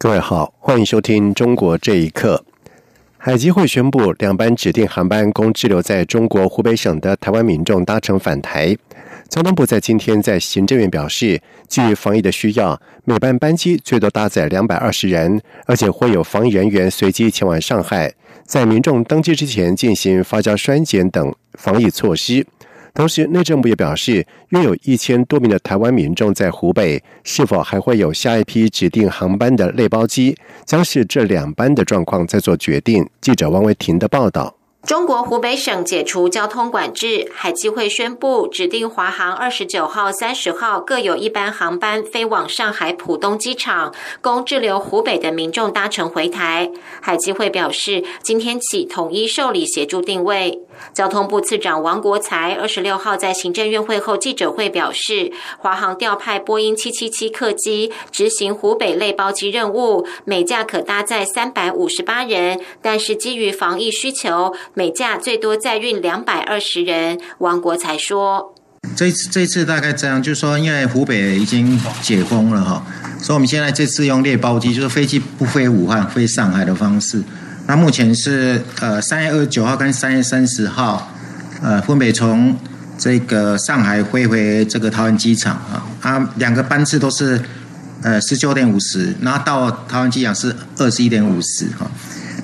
各位好，欢迎收听《中国这一刻》。海基会宣布，两班指定航班供滞留在中国湖北省的台湾民众搭乘返台。交通部在今天在行政院表示，基于防疫的需要，每班班机最多搭载两百二十人，而且会有防疫人员随机前往上海，在民众登机之前进行发胶栓检等防疫措施。同时，内政部也表示，约有一千多名的台湾民众在湖北，是否还会有下一批指定航班的类包机，将是这两班的状况再做决定。记者王维婷的报道。中国湖北省解除交通管制，海基会宣布指定华航二十九号、三十号各有一班航班飞往上海浦东机场，供滞留湖北的民众搭乘回台。海基会表示，今天起统一受理协助定位。交通部次长王国才二十六号在行政院会后记者会表示，华航调派波音七七七客机执行湖北类包机任务，每架可搭载三百五十八人，但是基于防疫需求，每架最多载运两百二十人。王国才说：“这次这次大概这样，就是说，因为湖北已经解封了哈，所以我们现在这次用列包机，就是飞机不飞武汉，飞上海的方式。”那目前是呃三月二十九号跟三月三十号，呃分别从这个上海飞回这个桃园机场啊，啊两个班次都是呃十九点五十，然后到桃园机场是二十一点五十哈。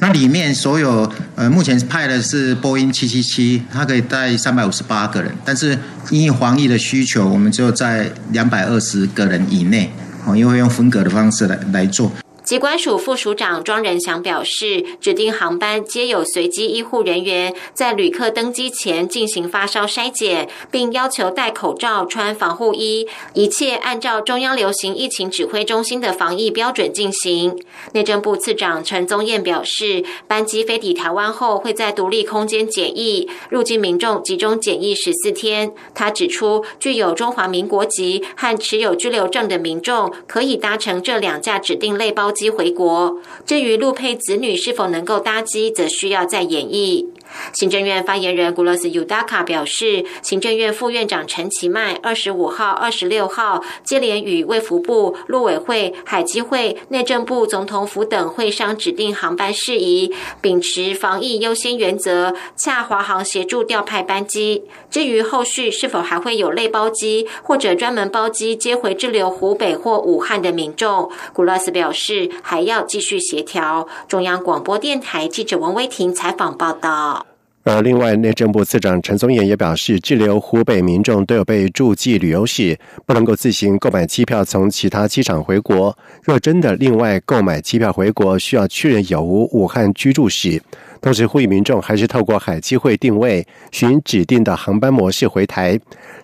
它里面所有呃目前派的是波音七七七，它可以带三百五十八个人，但是因为防疫的需求，我们只有在两百二十个人以内哦，因为用分隔的方式来来做。机关署副署长庄仁祥表示，指定航班皆有随机医护人员在旅客登机前进行发烧筛检，并要求戴口罩、穿防护衣，一切按照中央流行疫情指挥中心的防疫标准进行。内政部次长陈宗彦表示，班机飞抵台湾后会在独立空间检疫，入境民众集中检疫十四天。他指出，具有中华民国籍和持有居留证的民众可以搭乘这两架指定类包。机回国，至于陆配子女是否能够搭机，则需要再演绎。行政院发言人古罗斯尤达卡表示，行政院副院长陈其迈二十五号、二十六号接连与卫福部、陆委会、海基会、内政部、总统府等会商指定航班事宜，秉持防疫优先原则，洽华航协助调派班机。至于后续是否还会有类包机或者专门包机接回滞留湖北或武汉的民众，古罗斯表示还要继续协调。中央广播电台记者王威婷采访报道。而另外，内政部次长陈宗彦也表示，滞留湖北民众都有被注记旅游史，不能够自行购买机票从其他机场回国。若真的另外购买机票回国，需要确认有无武汉居住史。同时呼吁民众还是透过海基会定位，寻指定的航班模式回台。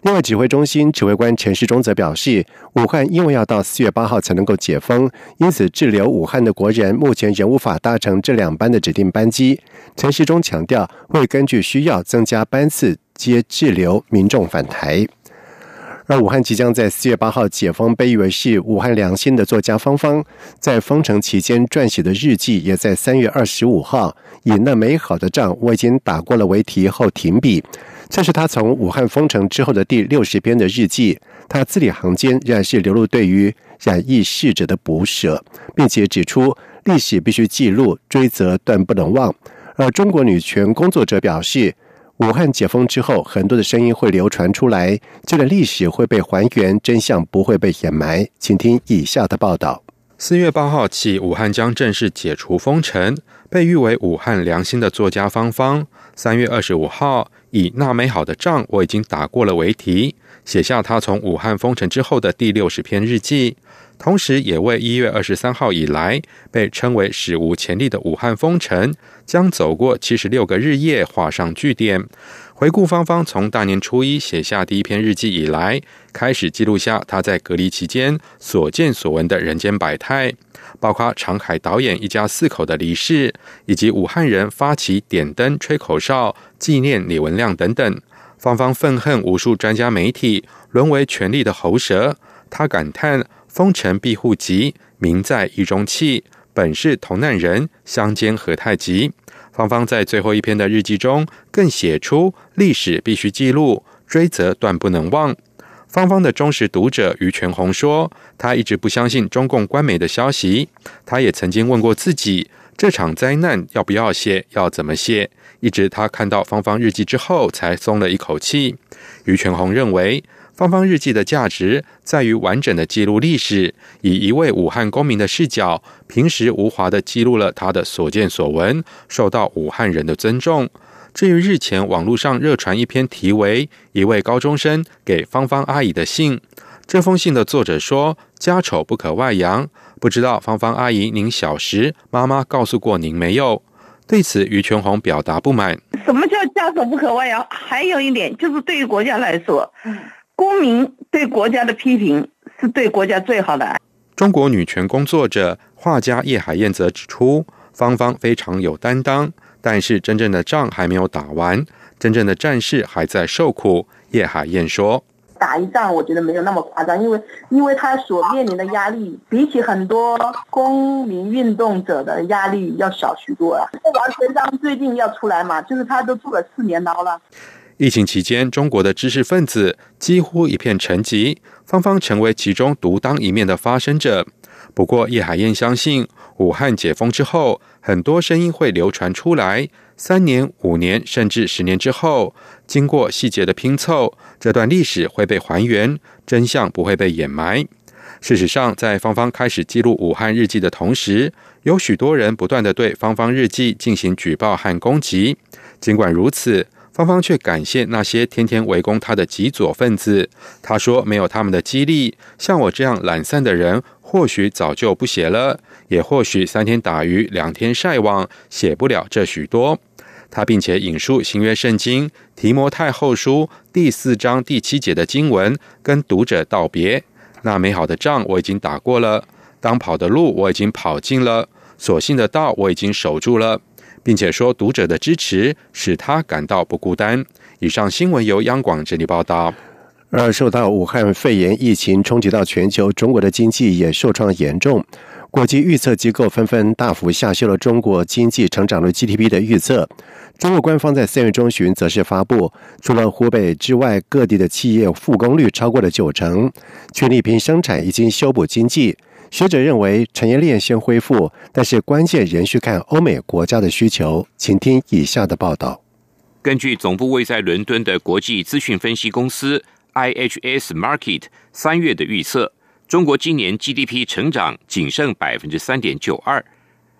另外，指挥中心指挥官陈世忠则表示，武汉因为要到四月八号才能够解封，因此滞留武汉的国人目前仍无法搭乘这两班的指定班机。陈世忠强调，会根据需要增加班次，接滞留民众返台。而武汉即将在四月八号解封，被誉为是武汉良心的作家芳芳，在封城期间撰写的日记，也在三月二十五号以“那美好的仗我已经打过了”为题后停笔。这是他从武汉封城之后的第六十篇的日记。他字里行间仍然是流露对于染疫逝者的不舍，并且指出历史必须记录，追责断不能忘。而中国女权工作者表示。武汉解封之后，很多的声音会流传出来，这个历史会被还原，真相不会被掩埋。请听以下的报道：四月八号起，武汉将正式解除封城。被誉为武汉良心的作家方方，三月二十五号以“那美好的仗我已经打过了”为题，写下他从武汉封城之后的第六十篇日记，同时也为一月二十三号以来被称为史无前例的武汉封城将走过七十六个日夜画上句点。回顾芳芳从大年初一写下第一篇日记以来，开始记录下他在隔离期间所见所闻的人间百态，包括长海导演一家四口的离世，以及武汉人发起点灯、吹口哨纪念李文亮等等。芳芳愤恨无数专家媒体沦为权力的喉舌，他感叹：“风尘庇护急，民在狱中泣，本是同难人，相煎何太急。”芳芳在最后一篇的日记中，更写出历史必须记录，追责断不能忘。芳芳的忠实读者于全红说：“他一直不相信中共官媒的消息，他也曾经问过自己，这场灾难要不要写，要怎么写。一直他看到芳芳日记之后，才松了一口气。”于全红认为。芳芳日记的价值在于完整的记录历史，以一位武汉公民的视角，平实无华的记录了他的所见所闻，受到武汉人的尊重。至于日前网络上热传一篇题为《一位高中生给芳芳阿姨的信》，这封信的作者说：“家丑不可外扬。”不知道芳芳阿姨，您小时妈妈告诉过您没有？对此，于全红表达不满。什么叫家丑不可外扬？还有一点就是对于国家来说，公民对国家的批评是对国家最好的爱。中国女权工作者、画家叶海燕则指出，芳芳非常有担当，但是真正的仗还没有打完，真正的战士还在受苦。叶海燕说：“打一仗，我觉得没有那么夸张，因为因为他所面临的压力，比起很多公民运动者的压力要小许多啊。王全章最近要出来嘛，就是他都坐了四年牢了。”疫情期间，中国的知识分子几乎一片沉寂，芳芳成为其中独当一面的发声者。不过，叶海燕相信，武汉解封之后，很多声音会流传出来。三年、五年，甚至十年之后，经过细节的拼凑，这段历史会被还原，真相不会被掩埋。事实上，在芳芳开始记录武汉日记的同时，有许多人不断的对芳芳日记进行举报和攻击。尽管如此，芳芳却感谢那些天天围攻他的极左分子。他说：“没有他们的激励，像我这样懒散的人，或许早就不写了，也或许三天打鱼两天晒网，写不了这许多。”他并且引述新约圣经提摩太后书第四章第七节的经文，跟读者道别：“那美好的仗我已经打过了，当跑的路我已经跑尽了，所信的道我已经守住了。”并且说，读者的支持使他感到不孤单。以上新闻由央广这里报道。而受到武汉肺炎疫情冲击到全球，中国的经济也受创严重。国际预测机构纷纷大幅下修了中国经济成长率 GDP 的预测。中国官方在三月中旬则是发布，除了湖北之外，各地的企业复工率超过了九成，全力拼生产已经修补经济。学者认为，产业链先恢复，但是关键仍需看欧美国家的需求。请听以下的报道。根据总部位在伦敦的国际资讯分析公司 IHS Market 三月的预测，中国今年 GDP 成长仅剩百分之三点九二，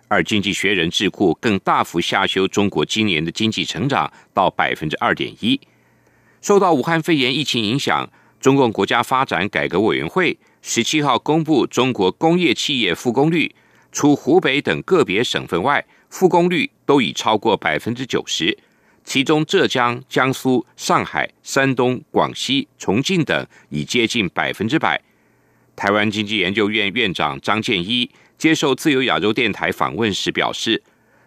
而经济学人智库更大幅下修中国今年的经济成长到百分之二点一。受到武汉肺炎疫情影响，中共国家发展改革委员会。十七号公布中国工业企业复工率，除湖北等个别省份外，复工率都已超过百分之九十。其中，浙江、江苏、上海、山东、广西、重庆等已接近百分之百。台湾经济研究院院长张建一接受自由亚洲电台访问时表示：“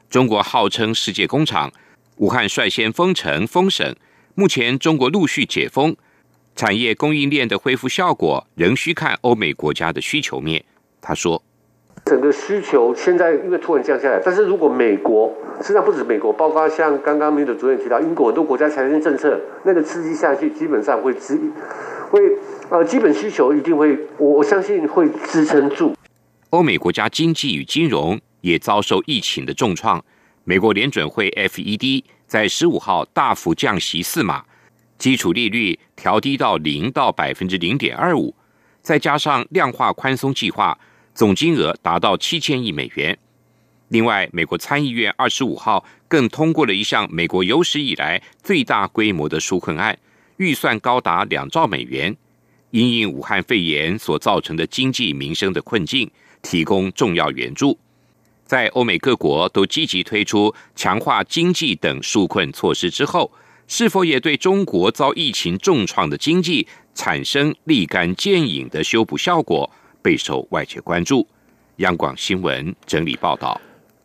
中国号称世界工厂，武汉率先封城封省，目前中国陆续解封。”产业供应链的恢复效果仍需看欧美国家的需求面。他说：“整个需求现在因为突然降下来，但是如果美国，实际上不止美国，包括像刚刚民主主任提到英国很多国家财政政策那个刺激下去，基本上会支会呃基本需求一定会，我我相信会支撑住。欧美国家经济与金融也遭受疫情的重创。美国联准会 FED 在十五号大幅降息四码。”基础利率调低到零到百分之零点二五，再加上量化宽松计划，总金额达到七千亿美元。另外，美国参议院二十五号更通过了一项美国有史以来最大规模的纾困案，预算高达两兆美元，因应武汉肺炎所造成的经济民生的困境，提供重要援助。在欧美各国都积极推出强化经济等纾困措施之后，是否也对中国遭疫情重创的经济产生立竿见影的修补效果，备受外界关注。央广新闻整理报道。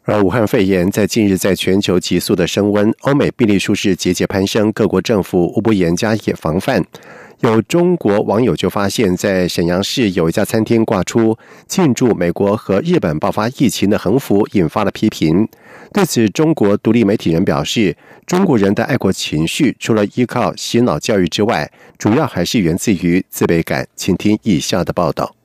而武汉肺炎在近日在全球急速的升温，欧美病例数是节节攀升，各国政府无不严加也防范。有中国网友就发现，在沈阳市有一家餐厅挂出庆祝美国和日本爆发疫情的横幅，引发了批评。对此，中国独立媒体人表示，中国人的爱国情绪除了依靠洗脑教育之外，主要还是源自于自卑感。请听以下的报道。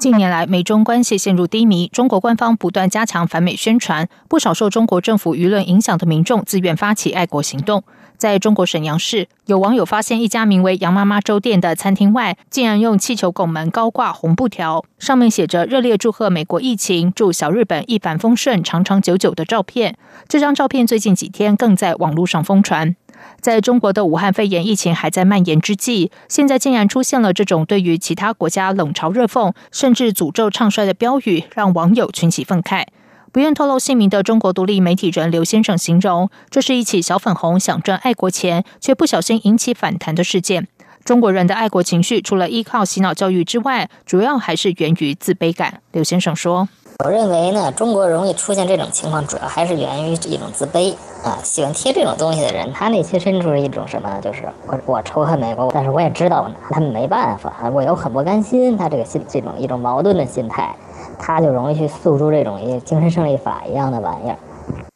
近年来，美中关系陷入低迷，中国官方不断加强反美宣传，不少受中国政府舆论影响的民众自愿发起爱国行动。在中国沈阳市，有网友发现一家名为“杨妈妈粥店”的餐厅外，竟然用气球拱门高挂红布条，上面写着“热烈祝贺美国疫情，祝小日本一帆风顺，长长久久”的照片。这张照片最近几天更在网络上疯传。在中国的武汉肺炎疫情还在蔓延之际，现在竟然出现了这种对于其他国家冷嘲热讽，甚至诅咒唱衰的标语，让网友群起愤慨。不愿透露姓名的中国独立媒体人刘先生形容，这是一起小粉红想赚爱国钱，却不小心引起反弹的事件。中国人的爱国情绪，除了依靠洗脑教育之外，主要还是源于自卑感。刘先生说。我认为呢，中国容易出现这种情况，主要还是源于一种自卑啊。喜欢贴这种东西的人，他内心深处是一种什么呢？就是我我仇恨美国，但是我也知道我拿他们没办法，我又很不甘心。他这个心这种一种矛盾的心态，他就容易去诉诸这种一精神胜利法一样的玩意儿。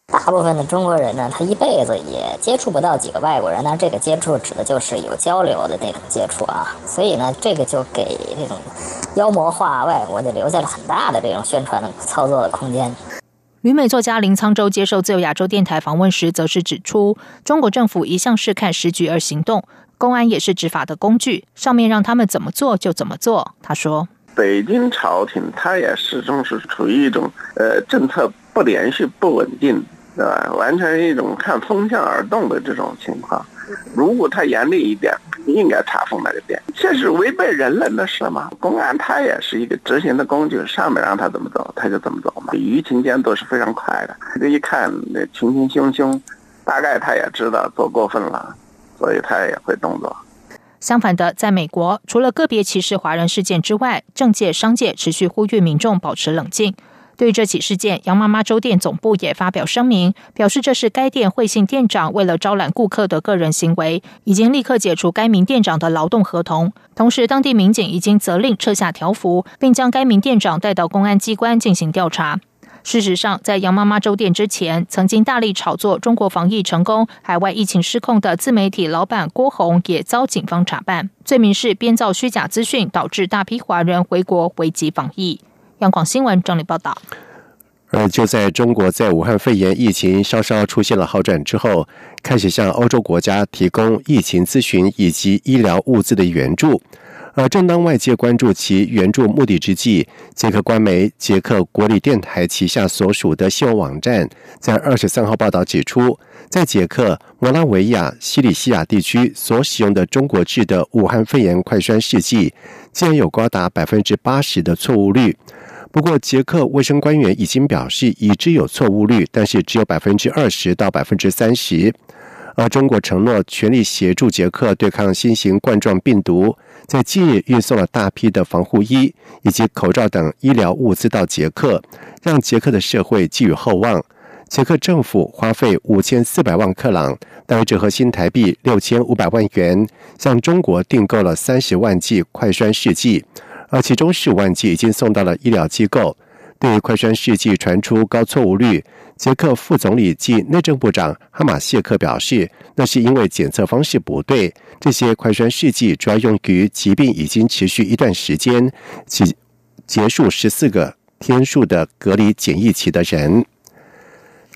大部分的中国人呢，他一辈子也接触不到几个外国人，那这个接触指的就是有交流的那种接触啊。所以呢，这个就给这种妖魔化外国就留下了很大的这种宣传的操作的空间。旅美作家林沧州接受自由亚洲电台访问时，则是指出，中国政府一向是看时局而行动，公安也是执法的工具，上面让他们怎么做就怎么做。他说：“北京朝廷它也始终是处于一种呃政策不连续、不稳定。”对吧？完全是一种看风向而动的这种情况。如果他严厉一点，应该查封那个店。这是违背人伦的事嘛？公安他也是一个执行的工具，上面让他怎么走，他就怎么走嘛。舆情监督是非常快的。这一看那群群汹汹，大概他也知道做过分了，所以他也会动作。相反的，在美国，除了个别歧视华人事件之外，政界、商界持续呼吁民众保持冷静。对这起事件，杨妈妈粥店总部也发表声明，表示这是该店惠信店长为了招揽顾客的个人行为，已经立刻解除该名店长的劳动合同。同时，当地民警已经责令撤下条幅，并将该名店长带到公安机关进行调查。事实上，在杨妈妈粥店之前，曾经大力炒作中国防疫成功、海外疫情失控的自媒体老板郭红也遭警方查办，罪名是编造虚假资讯，导致大批华人回国危机防疫。央广新闻整理报道。而就在中国在武汉肺炎疫情稍稍出现了好转之后，开始向欧洲国家提供疫情咨询以及医疗物资的援助。而正当外界关注其援助目的之际，捷克官媒捷克国立电台旗下所属的新闻网站在二十三号报道指出，在捷克摩拉维亚西里西亚地区所使用的中国制的武汉肺炎快栓试剂，竟然有高达百分之八十的错误率。不过，捷克卫生官员已经表示已知有错误率，但是只有百分之二十到百分之三十。而中国承诺全力协助捷克对抗新型冠状病毒，在近日运送了大批的防护衣以及口罩等医疗物资到捷克，让捷克的社会寄予厚望。捷克政府花费五千四百万克朗，大约折合新台币六千五百万元，向中国订购了三十万剂快栓试剂。而其中十五万剂已经送到了医疗机构。对快栓试剂传出高错误率，捷克副总理及内政部长哈马谢克表示，那是因为检测方式不对。这些快栓试剂主要用于疾病已经持续一段时间、即结束十四个天数的隔离检疫期的人。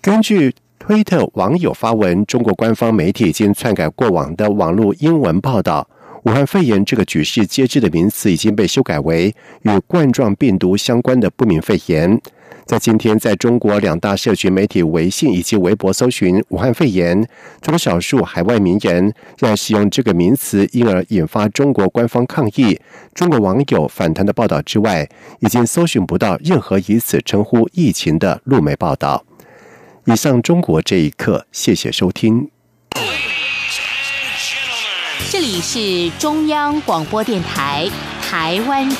根据推特网友发文，中国官方媒体已经篡改过往的网络英文报道。武汉肺炎这个举世皆知的名词已经被修改为与冠状病毒相关的不明肺炎。在今天，在中国两大社群媒体微信以及微博搜寻“武汉肺炎”，除了少数海外名人让使用这个名词，因而引发中国官方抗议、中国网友反弹的报道之外，已经搜寻不到任何以此称呼疫情的路媒报道。以上，中国这一刻，谢谢收听。这里是中央广播电台台湾之。